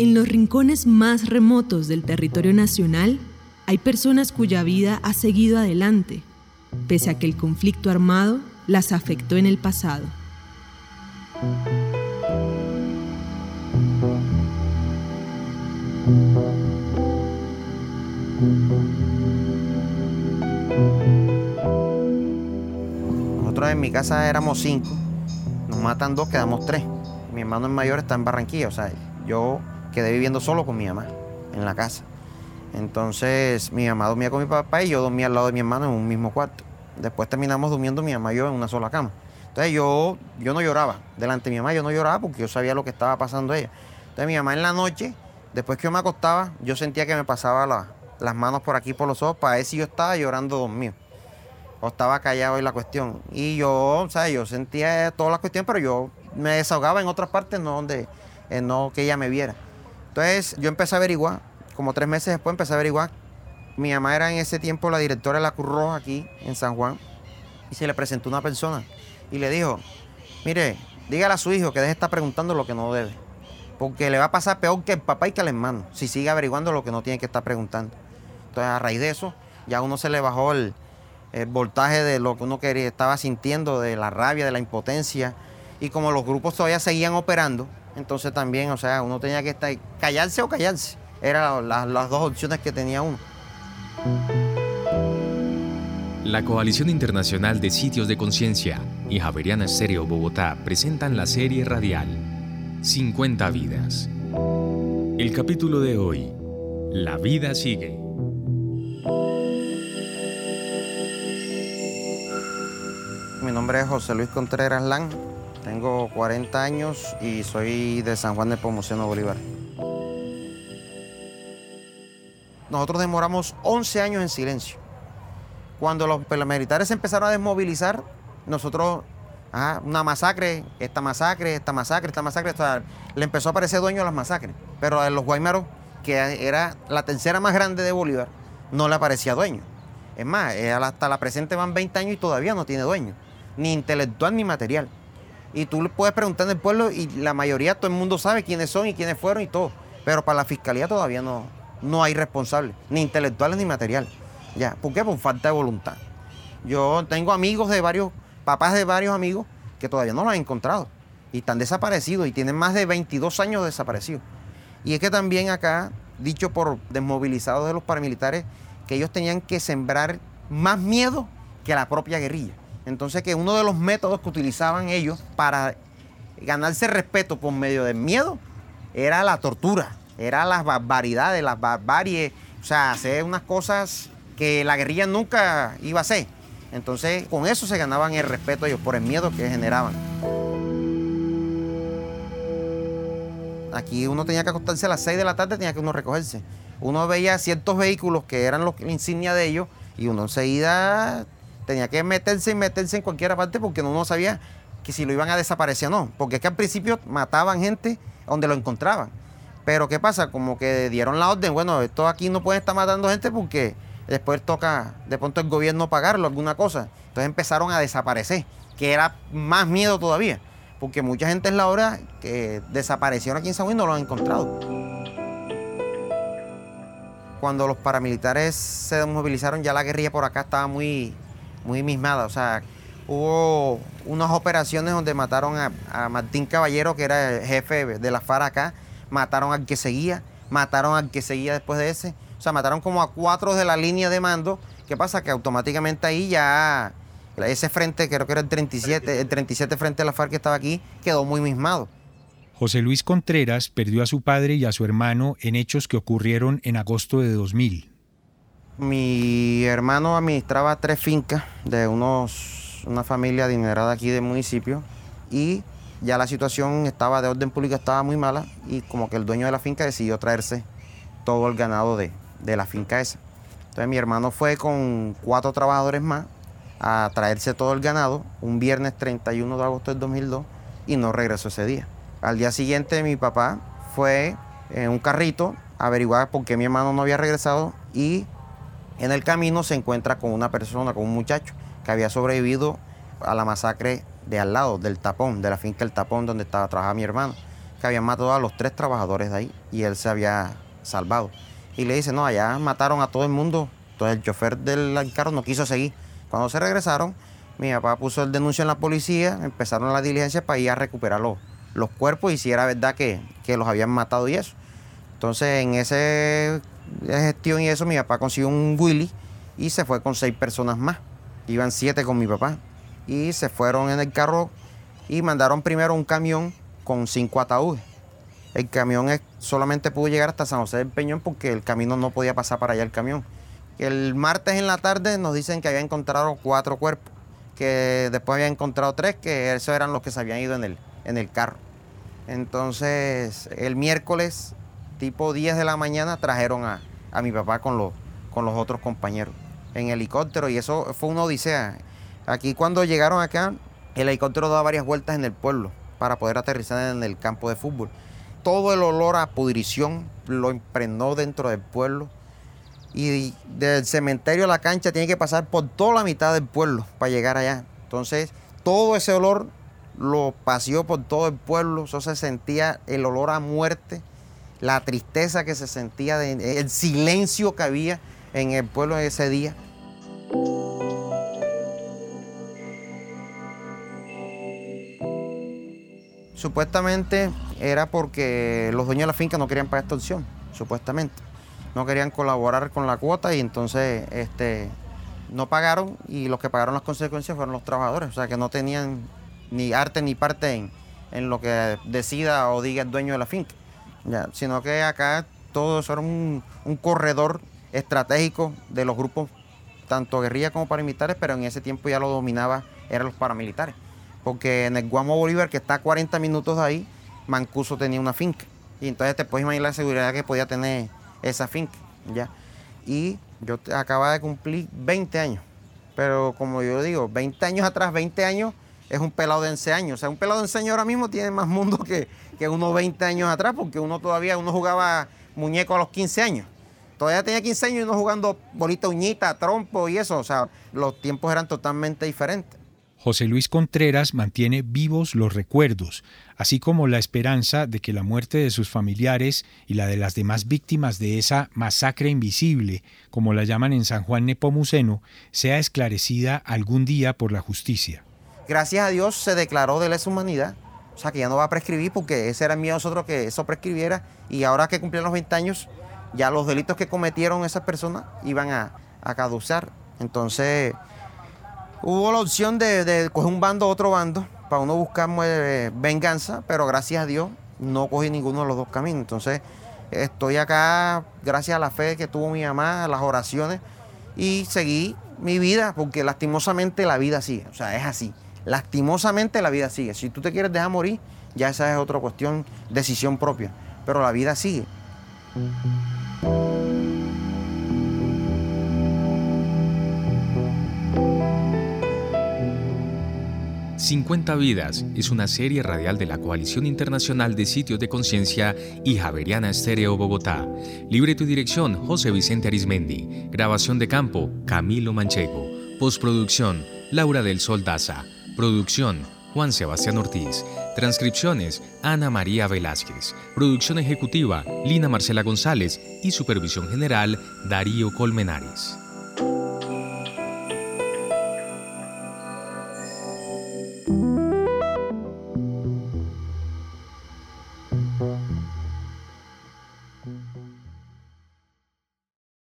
En los rincones más remotos del territorio nacional hay personas cuya vida ha seguido adelante, pese a que el conflicto armado las afectó en el pasado. Nosotros en mi casa éramos cinco, nos matan dos, quedamos tres. Mi hermano el mayor está en Barranquilla, o sea, yo quedé viviendo solo con mi mamá en la casa. Entonces mi mamá dormía con mi papá y yo dormía al lado de mi hermano en un mismo cuarto. Después terminamos durmiendo mi mamá y yo en una sola cama. Entonces yo, yo no lloraba. Delante de mi mamá yo no lloraba porque yo sabía lo que estaba pasando ella. Entonces mi mamá en la noche, después que yo me acostaba, yo sentía que me pasaba las manos por aquí, por los ojos, para ver si yo estaba llorando dormido. O estaba callado en la cuestión. Y yo, o sea, yo sentía todas las cuestiones, pero yo me desahogaba en otras partes, no donde, no que ella me viera. Entonces yo empecé a averiguar, como tres meses después empecé a averiguar. Mi mamá era en ese tiempo la directora de la Cruz Roja aquí en San Juan. Y se le presentó una persona y le dijo, mire, dígale a su hijo que deje de estar preguntando lo que no debe. Porque le va a pasar peor que el papá y que el hermano, si sigue averiguando lo que no tiene que estar preguntando. Entonces, a raíz de eso, ya uno se le bajó el, voltaje de lo que uno quería, estaba sintiendo, de la rabia, de la impotencia. Y como los grupos todavía seguían operando, entonces también, o sea, uno tenía que estar, callarse o callarse. Eran las dos opciones que tenía uno. La Coalición Internacional de Sitios de Conciencia y Javeriana Estéreo Bogotá presentan la serie radial 50 vidas. El capítulo de hoy, La vida sigue. Mi nombre es José Luis Contreras Lan, tengo 40 años y soy de San Juan de Pomuceno Bolívar. Nosotros demoramos 11 años en silencio. Cuando los paramilitares empezaron a desmovilizar, nosotros, una masacre, esta masacre, esta masacre, esta masacre, le empezó a aparecer dueño a las masacres. Pero a los Guaymaros, que era la tercera más grande de Bolívar, no le aparecía dueño. Es más, hasta la presente van 20 años y todavía no tiene dueño, ni intelectual ni material. Y tú le puedes preguntar en el pueblo y la mayoría, todo el mundo sabe quiénes son y quiénes fueron y todo. Pero para la fiscalía todavía no, no hay responsables, ni intelectuales ni material. Ya, ¿por qué? Por falta de voluntad. Yo tengo amigos de varios, papás de varios amigos que todavía no lo han encontrado y están desaparecidos y tienen más de 22 años desaparecidos. Y es que también acá, dicho por desmovilizados de los paramilitares, que ellos tenían que sembrar más miedo que la propia guerrilla. Entonces que uno de los métodos que utilizaban ellos para ganarse respeto por medio del miedo era la tortura era las barbaridades, las barbaries, o sea, hacer unas cosas que la guerrilla nunca iba a hacer. Entonces, con eso se ganaban el respeto ellos por el miedo que generaban. Aquí uno tenía que acostarse a las 6 de la tarde, tenía que uno recogerse. Uno veía ciertos vehículos que eran los insignia de ellos y uno enseguida tenía que meterse y meterse en cualquier parte porque uno no sabía que si lo iban a desaparecer o no. Porque es que al principio mataban gente donde lo encontraban. Pero ¿qué pasa? Como que dieron la orden, bueno, esto aquí no puede estar matando gente porque después toca de pronto el gobierno pagarlo, alguna cosa. Entonces empezaron a desaparecer, que era más miedo todavía, porque mucha gente es la hora que desaparecieron aquí en San Juan y no lo han encontrado. Cuando los paramilitares se desmovilizaron, ya la guerrilla por acá estaba muy, muy mismada. O sea, hubo unas operaciones donde mataron a, Martín Caballero, que era el jefe de la FARC acá, mataron al que seguía, mataron al que seguía después de ese. O sea, mataron como a cuatro de la línea de mando. ¿Qué pasa? Que automáticamente ahí ya ese frente, creo que era el 37, el 37 frente a la FARC que estaba aquí, quedó muy mismado. José Luis Contreras perdió a su padre y a su hermano en hechos que ocurrieron en agosto de 2000. Mi hermano administraba tres fincas de unos, una familia adinerada aquí del municipio y ya la situación estaba de orden público, estaba muy mala y como que el dueño de la finca decidió traerse todo el ganado de, la finca esa. Entonces mi hermano fue con cuatro trabajadores más a traerse todo el ganado un viernes 31 de agosto del 2002 y no regresó ese día. Al día siguiente mi papá fue en un carrito a averiguar por qué mi hermano no había regresado y en el camino se encuentra con una persona, con un muchacho que había sobrevivido a la masacre de al lado, del tapón, de la finca El Tapón donde estaba trabajando mi hermano. que habían matado a los tres trabajadores de ahí y él se había salvado. Y le dice, no, allá mataron a todo el mundo. Entonces el chofer del carro no quiso seguir. Cuando se regresaron, mi papá puso el denuncio en la policía, empezaron la diligencia para ir a recuperar los, los cuerpos y si era verdad que, que los habían matado y eso. Entonces en esa gestión y eso, mi papá consiguió un Willy y se fue con seis personas más. Iban siete con mi papá. Y se fueron en el carro y mandaron primero un camión con cinco ataúdes. El camión solamente pudo llegar hasta San José del Peñón porque el camino no podía pasar para allá el camión. El martes en la tarde nos dicen que había encontrado cuatro cuerpos, que después había encontrado tres, que esos eran los que se habían ido en el, en el carro. Entonces, el miércoles, tipo 10 de la mañana, trajeron a, mi papá con los, con los otros compañeros en helicóptero y eso fue una odisea. Aquí cuando llegaron acá, el helicóptero daba varias vueltas en el pueblo para poder aterrizar en el campo de fútbol. Todo el olor a pudrición lo impregnó dentro del pueblo y del cementerio a la cancha tiene que pasar por toda la mitad del pueblo para llegar allá. Entonces, todo ese olor lo paseó por todo el pueblo, eso se sentía el olor a muerte, la tristeza que se sentía, el silencio que había en el pueblo ese día. Supuestamente era porque los dueños de la finca no querían pagar esta opción, supuestamente. No querían colaborar con la cuota y entonces este, no pagaron y los que pagaron las consecuencias fueron los trabajadores, o sea que no tenían ni arte ni parte en, en lo que decida o diga el dueño de la finca, ya, sino que acá todo eso era un, corredor estratégico de los grupos, tanto guerrilla como paramilitares, pero en ese tiempo ya lo dominaba, eran los paramilitares. Porque en el Guamo Bolívar, que está a 40 minutos de ahí, Mancuso tenía una finca. Y entonces te puedes imaginar la seguridad que podía tener esa finca. ¿ya? Y yo acababa de cumplir 20 años. Pero como yo digo, 20 años atrás, 20 años es un pelado de 11 años. O sea, un pelado de 11 años ahora mismo tiene más mundo que, que unos 20 años atrás, porque uno todavía, uno jugaba muñeco a los 15 años. Todavía tenía 15 años y no jugando bolita uñita, trompo y eso. O sea, los tiempos eran totalmente diferentes. José Luis Contreras mantiene vivos los recuerdos, así como la esperanza de que la muerte de sus familiares y la de las demás víctimas de esa masacre invisible, como la llaman en San Juan Nepomuceno, sea esclarecida algún día por la justicia. Gracias a Dios se declaró de lesa humanidad, o sea que ya no va a prescribir porque ese era el miedo de nosotros que eso prescribiera y ahora que cumplieron los 20 años ya los delitos que cometieron esas personas iban a, a caducar. Entonces, hubo la opción de, coger un bando otro bando para uno buscar eh, venganza, pero gracias a Dios no cogí ninguno de los dos caminos. Entonces, estoy acá gracias a la fe que tuvo mi mamá, a las oraciones, y seguí mi vida, porque lastimosamente la vida sigue. O sea, es así. Lastimosamente la vida sigue. Si tú te quieres dejar morir, ya esa es otra cuestión, decisión propia. Pero la vida sigue. 50 Vidas es una serie radial de la Coalición Internacional de Sitios de Conciencia y Javeriana Estéreo Bogotá. Libreto y dirección José Vicente Arismendi. Grabación de campo Camilo Manchego. Postproducción Laura del Sol Daza. Producción Juan Sebastián Ortiz. Transcripciones Ana María Velázquez. Producción ejecutiva Lina Marcela González y supervisión general Darío Colmenares.